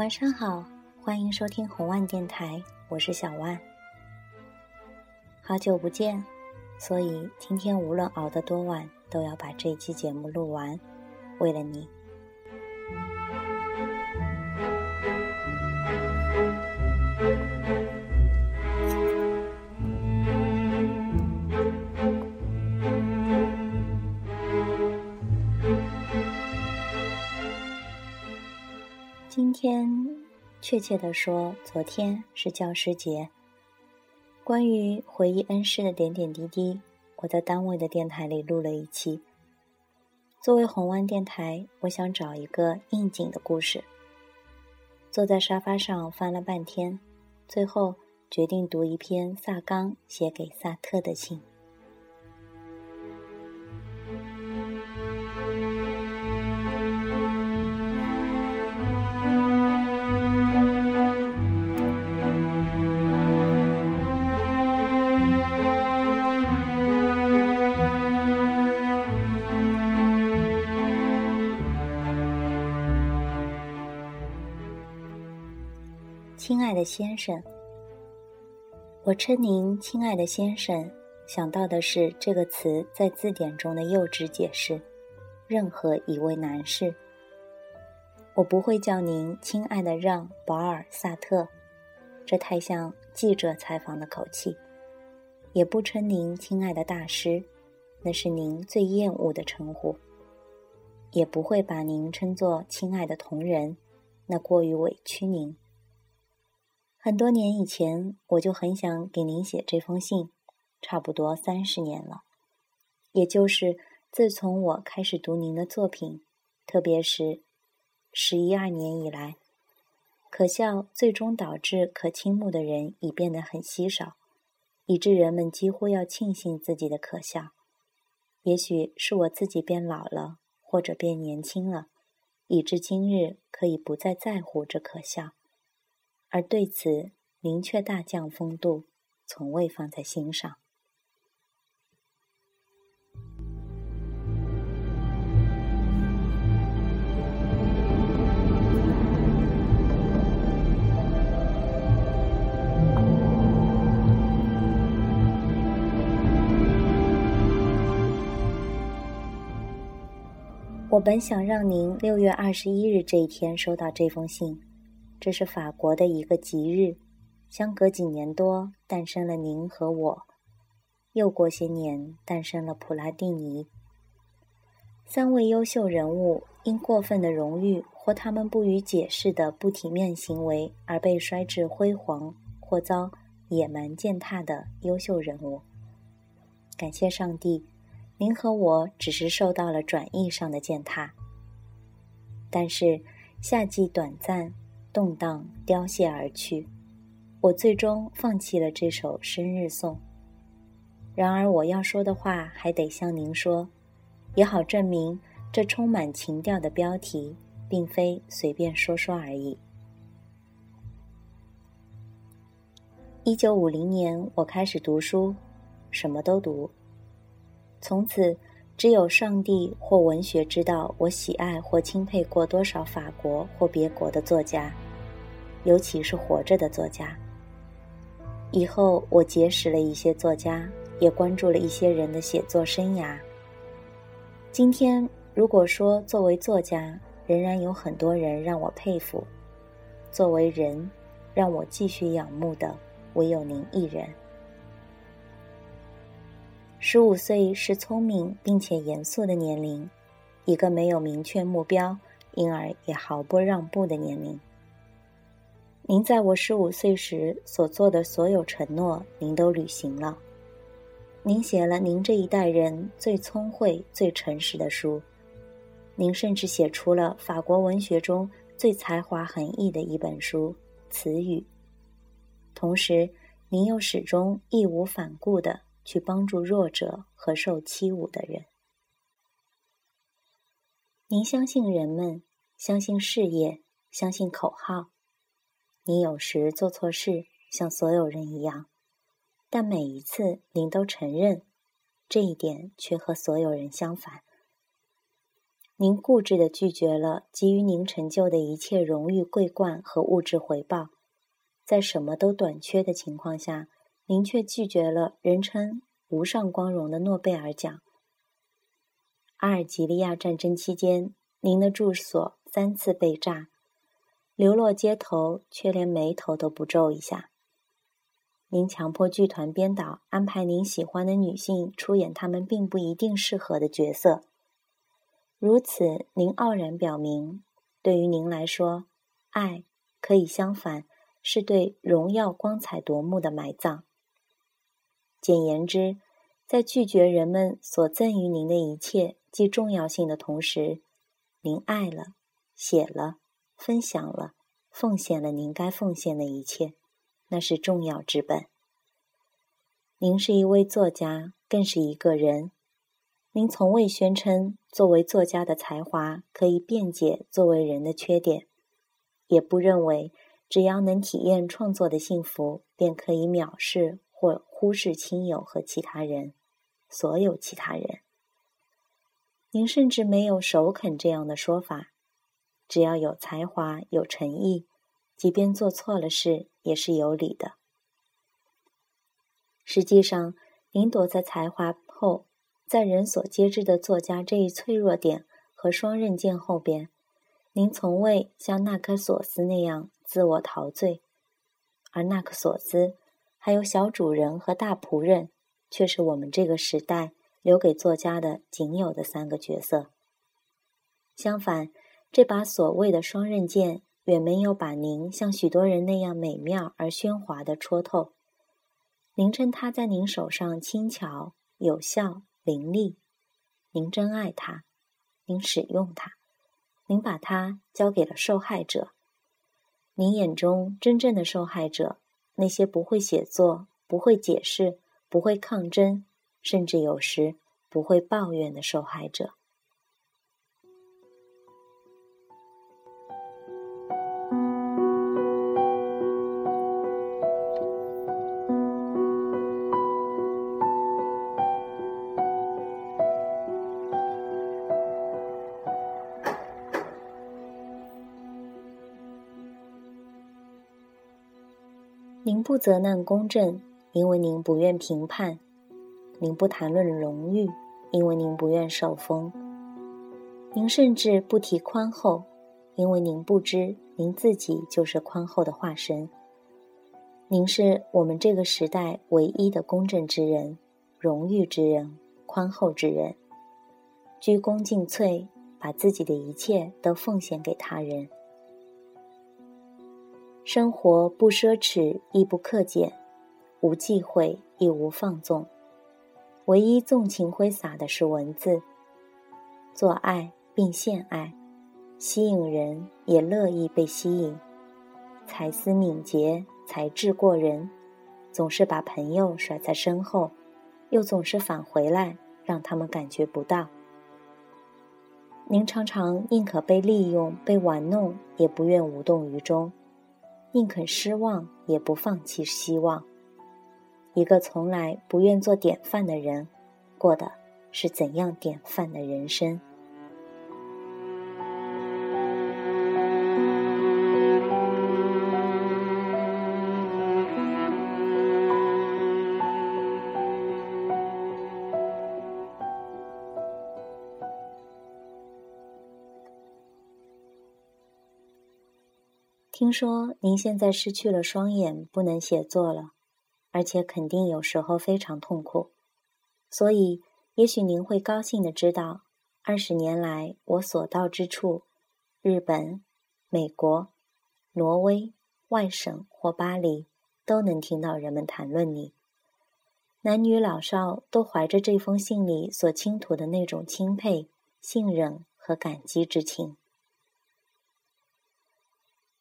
晚上好，欢迎收听红万电台，我是小万。好久不见，所以今天无论熬得多晚，都要把这期节目录完，为了你。今天，确切的说，昨天是教师节。关于回忆恩师的点点滴滴，我在单位的电台里录了一期。作为红湾电台，我想找一个应景的故事。坐在沙发上翻了半天，最后决定读一篇萨冈写给萨特的信。亲爱的先生，我称您亲爱的先生，想到的是这个词在字典中的幼稚解释。任何一位男士，我不会叫您亲爱的让·保尔·萨特，这太像记者采访的口气；也不称您亲爱的大师，那是您最厌恶的称呼；也不会把您称作亲爱的同仁，那过于委屈您。很多年以前，我就很想给您写这封信，差不多三十年了，也就是自从我开始读您的作品，特别是十一二年以来。可笑，最终导致可倾慕的人已变得很稀少，以致人们几乎要庆幸自己的可笑。也许是我自己变老了，或者变年轻了，以致今日可以不再在乎这可笑。而对此，明却大将风度，从未放在心上。我本想让您六月二十一日这一天收到这封信。这是法国的一个吉日，相隔几年多，诞生了您和我；又过些年，诞生了普拉蒂尼。三位优秀人物因过分的荣誉或他们不予解释的不体面行为而被摔至辉煌，或遭野蛮践踏的优秀人物。感谢上帝，您和我只是受到了转译上的践踏。但是夏季短暂。动荡凋谢而去，我最终放弃了这首生日颂。然而，我要说的话还得向您说，也好证明这充满情调的标题并非随便说说而已。一九五零年，我开始读书，什么都读。从此。只有上帝或文学知道我喜爱或钦佩过多少法国或别国的作家，尤其是活着的作家。以后我结识了一些作家，也关注了一些人的写作生涯。今天，如果说作为作家，仍然有很多人让我佩服；作为人，让我继续仰慕的，唯有您一人。十五岁是聪明并且严肃的年龄，一个没有明确目标，因而也毫不让步的年龄。您在我十五岁时所做的所有承诺，您都履行了。您写了您这一代人最聪慧、最诚实的书，您甚至写出了法国文学中最才华横溢的一本书《词语》。同时，您又始终义无反顾的。去帮助弱者和受欺侮的人。您相信人们，相信事业，相信口号。你有时做错事，像所有人一样，但每一次您都承认，这一点却和所有人相反。您固执地拒绝了给予您成就的一切荣誉、桂冠和物质回报，在什么都短缺的情况下，您却拒绝了人称无上光荣的诺贝尔奖。阿尔及利亚战争期间，您的住所三次被炸，流落街头，却连眉头都不皱一下。您强迫剧团编导安排您喜欢的女性出演他们并不一定适合的角色。如此，您傲然表明，对于您来说，爱可以相反，是对荣耀光彩夺目的埋葬。简言之，在拒绝人们所赠予您的一切既重要性的同时，您爱了，写了，分享了，奉献了您该奉献的一切。那是重要之本。您是一位作家，更是一个人。您从未宣称作为作家的才华可以辩解作为人的缺点，也不认为只要能体验创作的幸福，便可以藐视或忽视亲友和其他人，所有其他人。您甚至没有首肯这样的说法。只要有才华、有诚意，即便做错了事。也是有理的。实际上，您躲在才华后，在人所皆知的作家这一脆弱点和双刃剑后边，您从未像纳克索斯那样自我陶醉，而纳克索斯还有小主人和大仆人，却是我们这个时代留给作家的仅有的三个角色。相反，这把所谓的双刃剑。远没有把您像许多人那样美妙而喧哗的戳透。您称它在您手上轻巧、有效、凌厉。您真爱它，您使用它，您把它交给了受害者。您眼中真正的受害者，那些不会写作、不会解释、不会抗争，甚至有时不会抱怨的受害者。不责难公正，因为您不愿评判；您不谈论荣誉，因为您不愿受封；您甚至不提宽厚，因为您不知您自己就是宽厚的化身。您是我们这个时代唯一的公正之人、荣誉之人、宽厚之人，鞠躬尽瘁，把自己的一切都奉献给他人。生活不奢侈，亦不克俭，无忌讳，亦无放纵。唯一纵情挥洒的是文字。做爱并献爱，吸引人也乐意被吸引。才思敏捷，才智过人，总是把朋友甩在身后，又总是返回来，让他们感觉不到。您常常宁可被利用、被玩弄，也不愿无动于衷。宁肯失望，也不放弃希望。一个从来不愿做典范的人，过的是怎样典范的人生？听说您现在失去了双眼，不能写作了，而且肯定有时候非常痛苦。所以，也许您会高兴的知道，二十年来我所到之处，日本、美国、挪威、外省或巴黎，都能听到人们谈论你。男女老少都怀着这封信里所倾吐的那种钦佩、信任和感激之情。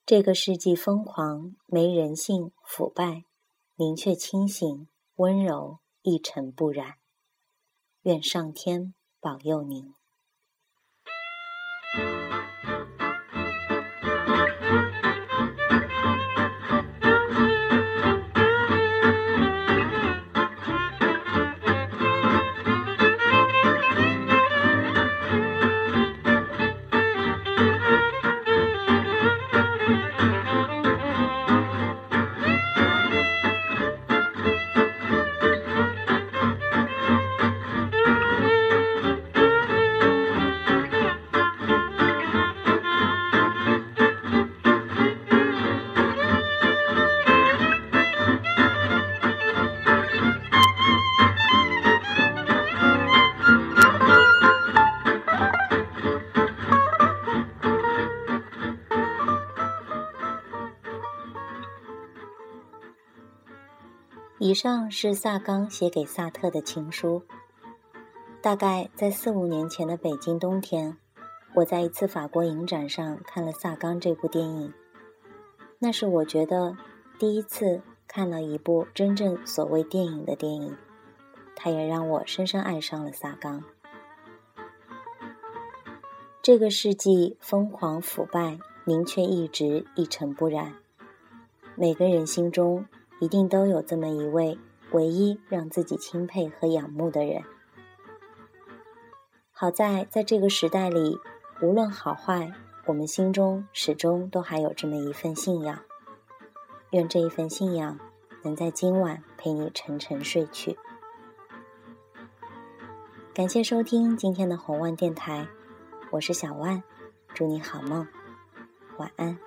这个世纪疯狂、没人性、腐败，您却清醒、温柔、一尘不染。愿上天保佑您。以上是萨冈写给萨特的情书。大概在四五年前的北京冬天，我在一次法国影展上看了萨冈这部电影。那是我觉得第一次看了一部真正所谓电影的电影，它也让我深深爱上了萨冈。这个世纪疯狂腐败，您却一直一尘不染。每个人心中。一定都有这么一位唯一让自己钦佩和仰慕的人。好在在这个时代里，无论好坏，我们心中始终都还有这么一份信仰。愿这一份信仰能在今晚陪你沉沉睡去。感谢收听今天的红万电台，我是小万，祝你好梦，晚安。